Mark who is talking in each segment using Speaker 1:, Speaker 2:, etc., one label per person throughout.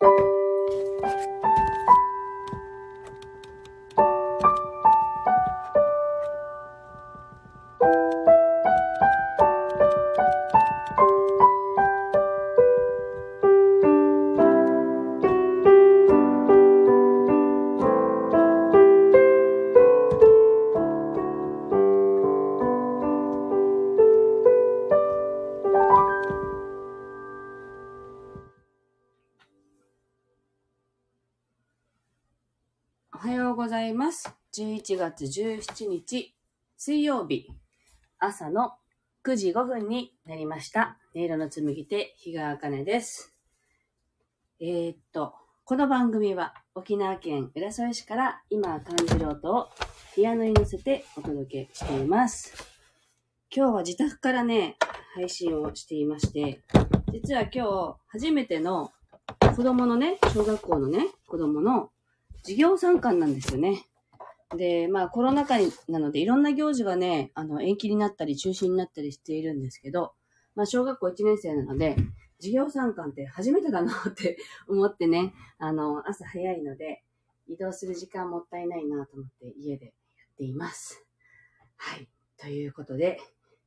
Speaker 1: お1月17日水曜日朝の9時5分になりました。音色の紡ぎ手、日川茜です。えー、っと、この番組は沖縄県浦添市から今感じる音をピアノに乗せてお届けしています。今日は自宅からね、配信をしていまして、実は今日初めての子供のね、小学校のね、子供の授業参観なんですよね。で、まあコロナ禍なのでいろんな行事がね、あの延期になったり中止になったりしているんですけど、まあ小学校1年生なので、授業参観って初めてだなって思ってね、あの、朝早いので、移動する時間もったいないなと思って家でやっています。はい。ということで、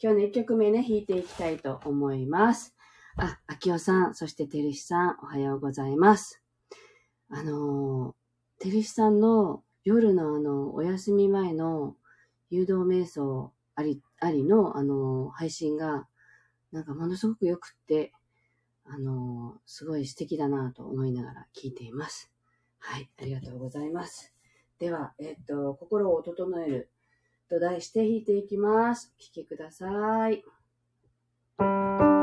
Speaker 1: 今日の1曲目ね、弾いていきたいと思います。あ、秋代さん、そしててるしさん、おはようございます。あのー、てるしさんの夜のあの、お休み前の誘導瞑想あり、ありのあの、配信が、なんかものすごく良くって、あの、すごい素敵だなと思いながら聞いています。はい、ありがとうございます。では、えっと、心を整えると題して弾いていきます。お聴きください。はい。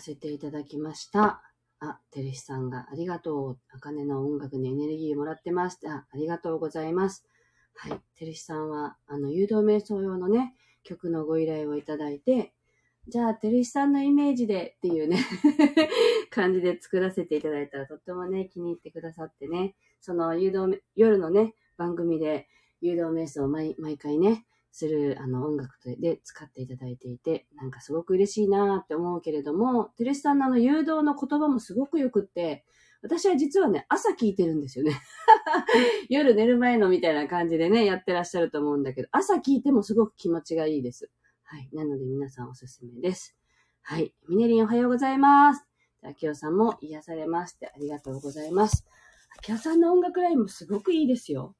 Speaker 1: かせていただきました。あ、てるしさんがありがとう。あかねの音楽にエネルギーもらってます。あ、ありがとうございます。はい。てるしさんは、あの、誘導瞑想用のね、曲のご依頼をいただいて、じゃあ、てるしさんのイメージでっていうね、感じで作らせていただいたらとってもね、気に入ってくださってね、その誘導、夜のね、番組で誘導瞑想を毎毎回ね、するあの音楽で使っていただいていて、なんかすごく嬉しいなって思うけれども、テレスさんのあの誘導の言葉もすごくよくって、私は実はね、朝聞いてるんですよね。夜寝る前のみたいな感じでね、やってらっしゃると思うんだけど、朝聞いてもすごく気持ちがいいです。はい。なので皆さんおすすめです。はい。ミネリンおはようございます。あきおさんも癒されますってありがとうございます。あきおさんの音楽ラインもすごくいいですよ。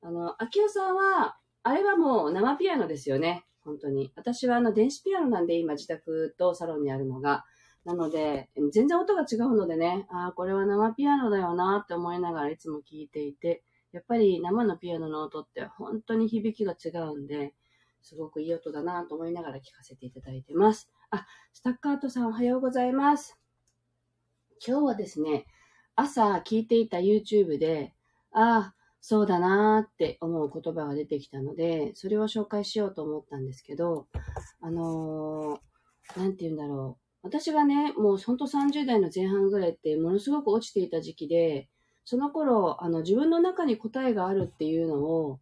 Speaker 1: あの、あきおさんは、あれはもう生ピアノですよね。本当に。私はあの電子ピアノなんで今自宅とサロンにあるのが。なので、全然音が違うのでね、ああ、これは生ピアノだよなって思いながらいつも聴いていて、やっぱり生のピアノの音って本当に響きが違うんで、すごくいい音だなと思いながら聴かせていただいてます。あ、スタッカートさんおはようございます。今日はですね、朝聞いていた YouTube で、ああ、そうだなーって思う言葉が出てきたので、それを紹介しようと思ったんですけど、あのー、なんて言うんだろう。私がね、もうほんと30代の前半ぐらいってものすごく落ちていた時期で、その頃、あの、自分の中に答えがあるっていうのを、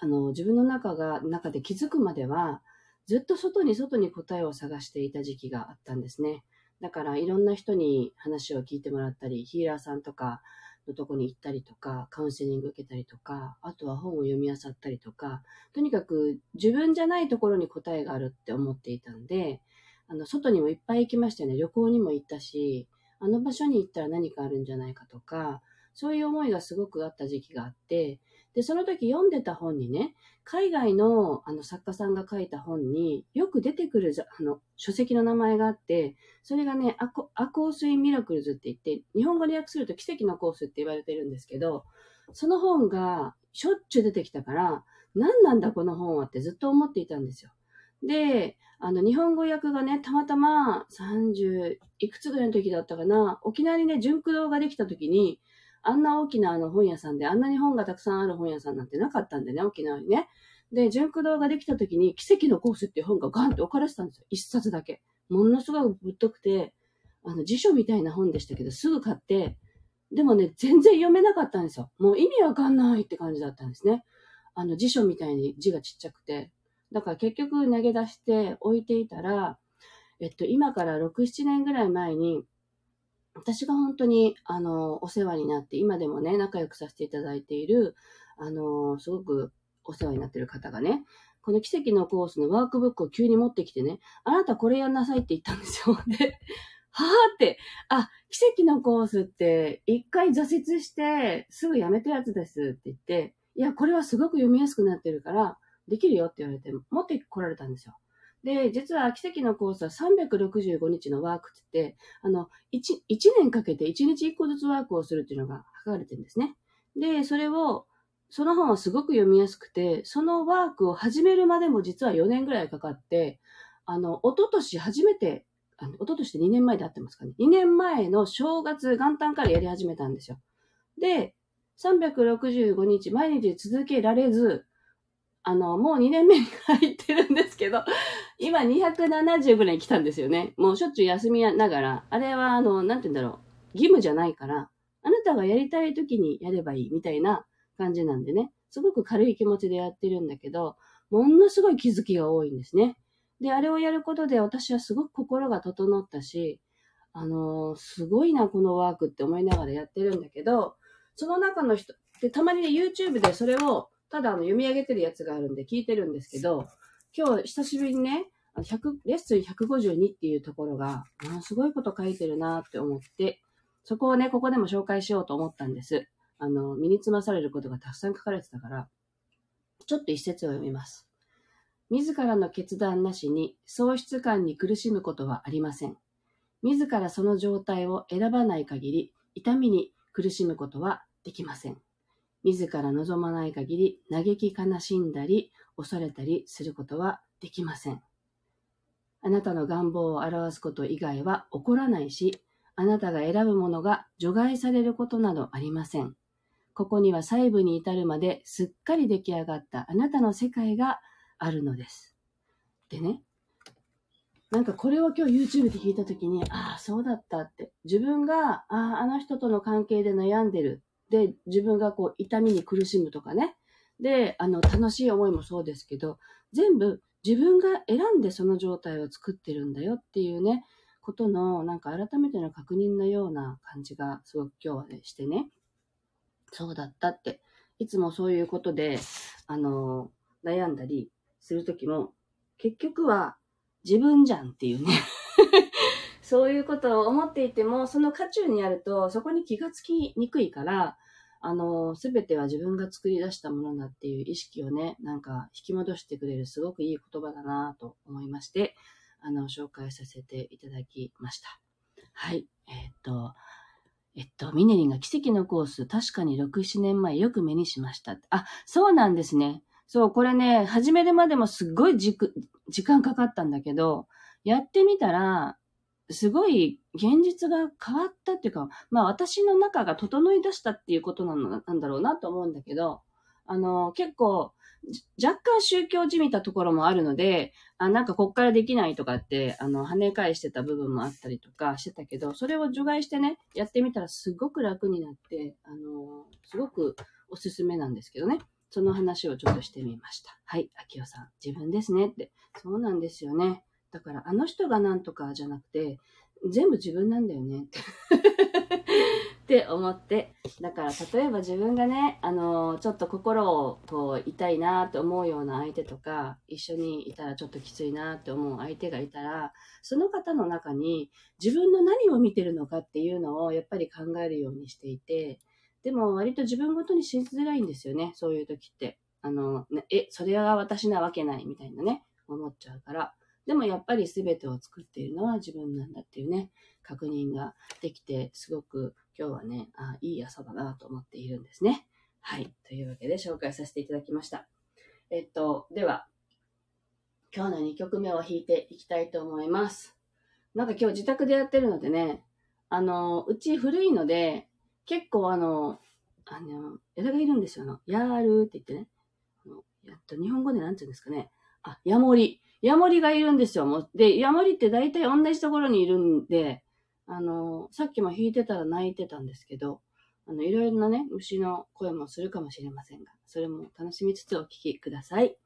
Speaker 1: あの、自分の中が、中で気づくまでは、ずっと外に外に答えを探していた時期があったんですね。だから、いろんな人に話を聞いてもらったり、ヒーラーさんとか、のとこに行ったりとか、カウンセリング受けたりとか、あとは本を読み漁ったりとか、とにかく自分じゃないところに答えがあるって思っていたんで、あの、外にもいっぱい行きましたよね。旅行にも行ったし、あの場所に行ったら何かあるんじゃないかとか、そういう思いがすごくあった時期があって、で、その時読んでた本にね、海外のあの作家さんが書いた本によく出てくるあの書籍の名前があって、それがね、アコアコースインミラクルズって言って、日本語で訳すると奇跡のコースって言われてるんですけど、その本がしょっちゅう出てきたから、何なんだこの本はってずっと思っていたんですよ。で、あの、日本語訳がね、たまたま30いくつぐらいの時だったかな、沖縄にね、純駆動ができた時に、あんな大きなあの本屋さんで、あんなに本がたくさんある本屋さんなんてなかったんでね、沖縄にね。で、純駆動ができた時に、奇跡のコースっていう本がガンって置かれてたんですよ。一冊だけ。ものすごくぶっとくて、あの、辞書みたいな本でしたけど、すぐ買って、でもね、全然読めなかったんですよ。もう意味わかんないって感じだったんですね。あの、辞書みたいに字がちっちゃくて。だから結局投げ出して置いていたら、えっと、今から6、7年ぐらい前に、私が本当に、あの、お世話になって、今でもね、仲良くさせていただいている、あの、すごくお世話になっている方がね、この奇跡のコースのワークブックを急に持ってきてね、あなたこれやんなさいって言ったんですよ。で、はぁって、あ、奇跡のコースって一回挫折してすぐやめたやつですって言って、いや、これはすごく読みやすくなってるから、できるよって言われて、持ってこられたんですよ。で、実は奇跡のコースは365日のワークって言って、あの、1、1年かけて1日1個ずつワークをするっていうのが書かれてるんですね。で、それを、その本はすごく読みやすくて、そのワークを始めるまでも実は4年ぐらいかかって、あの、一昨年初めて、あの、一昨年って2年前であってますかね。2年前の正月元旦からやり始めたんですよ。で、365日毎日続けられず、あの、もう2年目に入ってるんですけど、今270ぐらい来たんですよね。もうしょっちゅう休みながら、あれはあの、なんて言うんだろう、義務じゃないから、あなたがやりたい時にやればいいみたいな感じなんでね、すごく軽い気持ちでやってるんだけど、ものすごい気づきが多いんですね。で、あれをやることで私はすごく心が整ったし、あのー、すごいな、このワークって思いながらやってるんだけど、その中の人、で、たまにね、YouTube でそれを、ただあの読み上げてるやつがあるんで聞いてるんですけど、今日久しぶりにね、100レッスン152っていうところが、ものすごいこと書いてるなって思って、そこをね、ここでも紹介しようと思ったんです。あの、身につまされることがたくさん書かれてたから、ちょっと一節を読みます。自らの決断なしに喪失感に苦しむことはありません。自らその状態を選ばない限り、痛みに苦しむことはできません。自ら望まない限り、嘆き悲しんだり、恐れたりすることはできません。あなたの願望を表すこと以外は起こらないし、あなたが選ぶものが除外されることなどありません。ここには細部に至るまですっかり出来上がったあなたの世界があるのです。でね、なんかこれを今日 YouTube で聞いたときに、ああ、そうだったって。自分が、ああ、あの人との関係で悩んでる。で、自分がこう、痛みに苦しむとかね。で、あの、楽しい思いもそうですけど、全部自分が選んでその状態を作ってるんだよっていうね、ことの、なんか改めての確認のような感じがすごく今日はね、してね。そうだったって。いつもそういうことで、あの、悩んだりするときも、結局は自分じゃんっていうね そういうことを思っていても、その渦中にあると、そこに気がつきにくいから、あの、すべては自分が作り出したものだっていう意識をね、なんか引き戻してくれるすごくいい言葉だなと思いまして、あの、紹介させていただきました。はい。えー、っと、えっと、ミネリンが奇跡のコース、確かに6、7年前よく目にしました。あ、そうなんですね。そう、これね、始めるまでもすっごい時間かかったんだけど、やってみたら、すごい現実が変わったっていうか、まあ私の中が整い出したっていうことなのなんだろうなと思うんだけど、あの、結構、若干宗教じみたところもあるので、あ、なんかこっからできないとかって、あの、跳ね返してた部分もあったりとかしてたけど、それを除外してね、やってみたらすごく楽になって、あの、すごくおすすめなんですけどね。その話をちょっとしてみました。はい、秋代さん、自分ですねって。そうなんですよね。だから、あの人がなんとかじゃなくて、全部自分なんだよねって。思って、だから例えば自分がね、あの、ちょっと心をこう痛いなって思うような相手とか、一緒にいたらちょっときついなって思う相手がいたら、その方の中に自分の何を見てるのかっていうのをやっぱり考えるようにしていて、でも割と自分ごとにしづらいんですよね、そういう時って。あの、え、それは私なわけないみたいなね、思っちゃうから。でもやっぱり全てを作っているのは自分なんだっていうね、確認ができて、すごく今日はね、あいい朝だなと思っているんですね。はい。というわけで紹介させていただきました。えっと、では、今日の2曲目を弾いていきたいと思います。なんか今日自宅でやってるのでね、あの、うち古いので、結構あの、あの、枝がいるんですよ。あの、やーるって言ってね。やっと日本語でなんて言うんですかね。あ、ヤモリ。ヤモリがいるんですよ。もうで、ヤモリって大体同じところにいるんで、あの、さっきも弾いてたら泣いてたんですけど、あの、いろいろなね、虫の声もするかもしれませんが、それも楽しみつつお聴きください。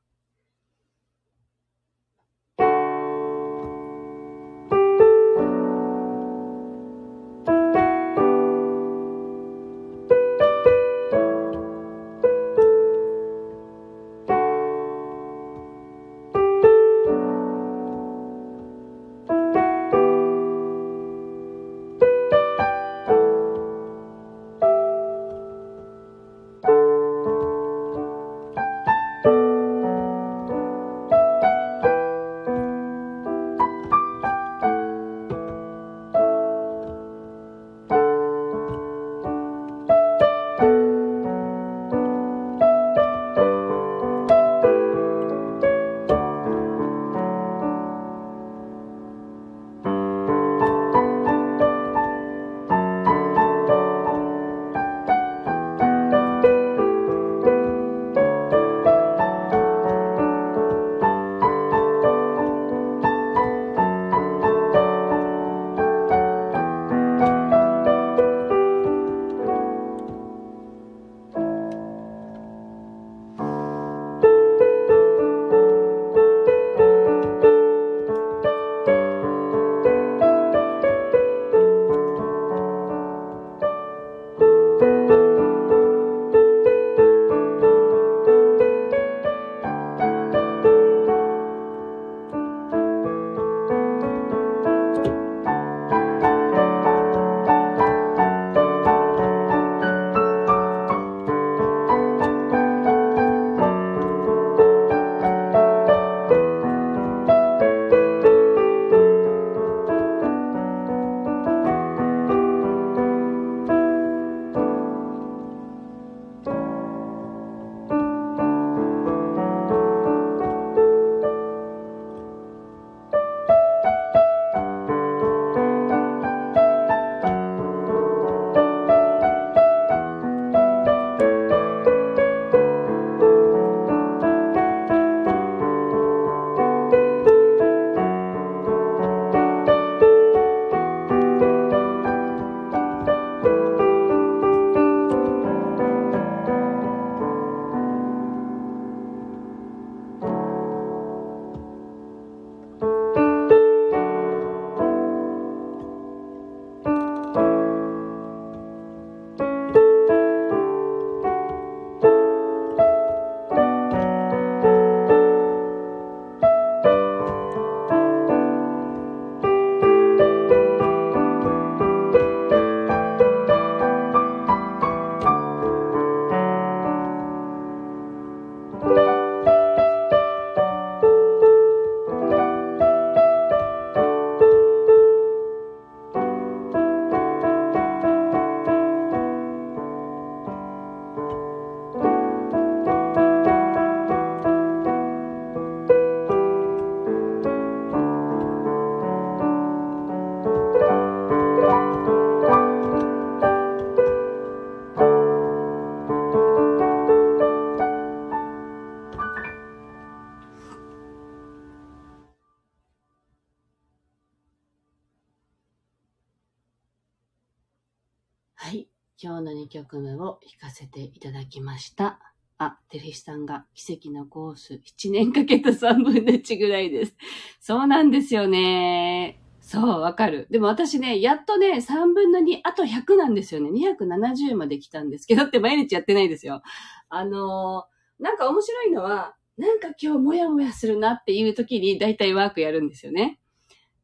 Speaker 1: 今日の2曲目を弾かせていただきました。あ、テレヒさんが奇跡のコース7年かけた3分の1ぐらいです。そうなんですよね。そう、わかる。でも私ね、やっとね、3分の2、あと100なんですよね。270まで来たんですけどって毎日やってないですよ。あのー、なんか面白いのは、なんか今日もやもやするなっていう時に大体ワークやるんですよね。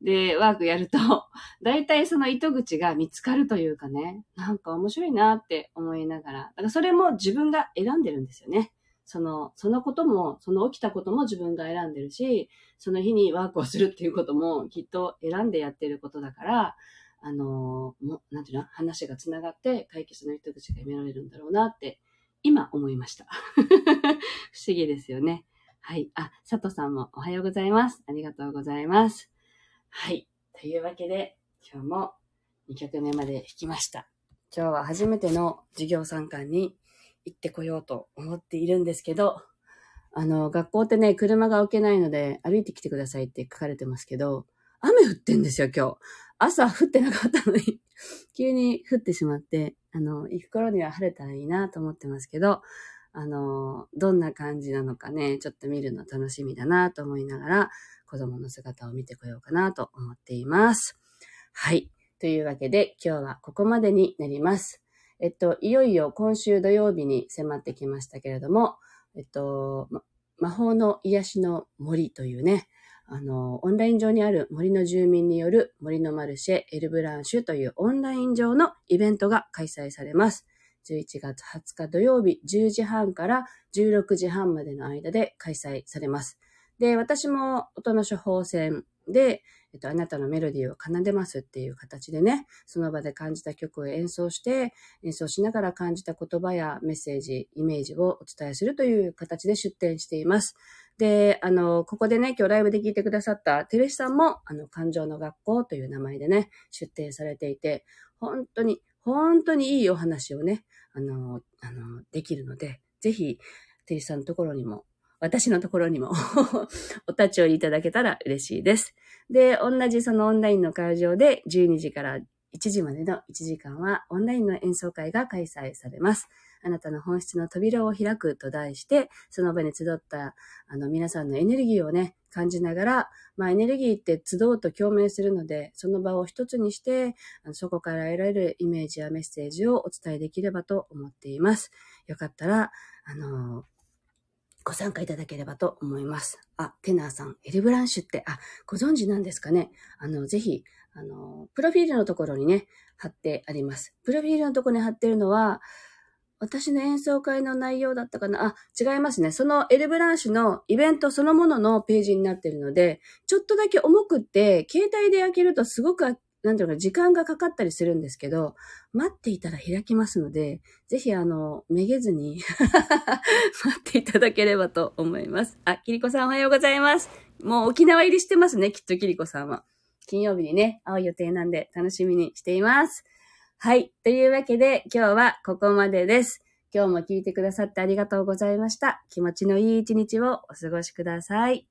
Speaker 1: で、ワークやると、大体その糸口が見つかるというかね、なんか面白いなって思いながら、だからそれも自分が選んでるんですよね。その、そのことも、その起きたことも自分が選んでるし、その日にワークをするっていうこともきっと選んでやってることだから、あの、もなんていうの？話が繋がって解決の糸口が見られるんだろうなって今思いました。不思議ですよね。はい。あ、佐藤さんもおはようございます。ありがとうございます。はい。というわけで、今日も2曲目まで弾きました。今日は初めての授業参観に行ってこようと思っているんですけど、あの、学校ってね、車が置けないので歩いてきてくださいって書かれてますけど、雨降ってんですよ、今日。朝降ってなかったのに 急に降ってしまって、あの、行く頃には晴れたらいいなと思ってますけど、あの、どんな感じなのかね、ちょっと見るの楽しみだなと思いながら、子供の姿を見てこようかなと思っています。はい。というわけで、今日はここまでになります。えっと、いよいよ今週土曜日に迫ってきましたけれども、えっと、魔法の癒しの森というね、あの、オンライン上にある森の住民による森のマルシェエルブランシュというオンライン上のイベントが開催されます。11月20日土曜日10時半から16時半までの間で開催されます。で、私も音の処方箋で、えっと、あなたのメロディーを奏でますっていう形でね、その場で感じた曲を演奏して、演奏しながら感じた言葉やメッセージ、イメージをお伝えするという形で出展しています。で、あの、ここでね、今日ライブで聞いてくださったテレシさんも、あの、感情の学校という名前でね、出展されていて、本当に、本当にいいお話をね、あの、あの、できるので、ぜひ、テレシさんのところにも私のところにも お立ち寄りいただけたら嬉しいです。で、同じそのオンラインの会場で12時から1時までの1時間はオンラインの演奏会が開催されます。あなたの本質の扉を開くと題して、その場に集ったあの皆さんのエネルギーをね、感じながら、まあエネルギーって集うと共鳴するので、その場を一つにして、そこから得られるイメージやメッセージをお伝えできればと思っています。よかったら、あのご参加いただければと思います。あ、テナーさん、エルブランシュって、あ、ご存知なんですかねあの、ぜひ、あの、プロフィールのところにね、貼ってあります。プロフィールのところに貼ってるのは、私の演奏会の内容だったかなあ、違いますね。そのエルブランシュのイベントそのもののページになってるので、ちょっとだけ重くって、携帯で開けるとすごくなんていうか、時間がかかったりするんですけど、待っていたら開きますので、ぜひあの、めげずに 待っていただければと思います。あ、キリコさんおはようございます。もう沖縄入りしてますね、きっとキリコさんは。金曜日にね、会う予定なんで楽しみにしています。はい。というわけで、今日はここまでです。今日も聞いてくださってありがとうございました。気持ちのいい一日をお過ごしください。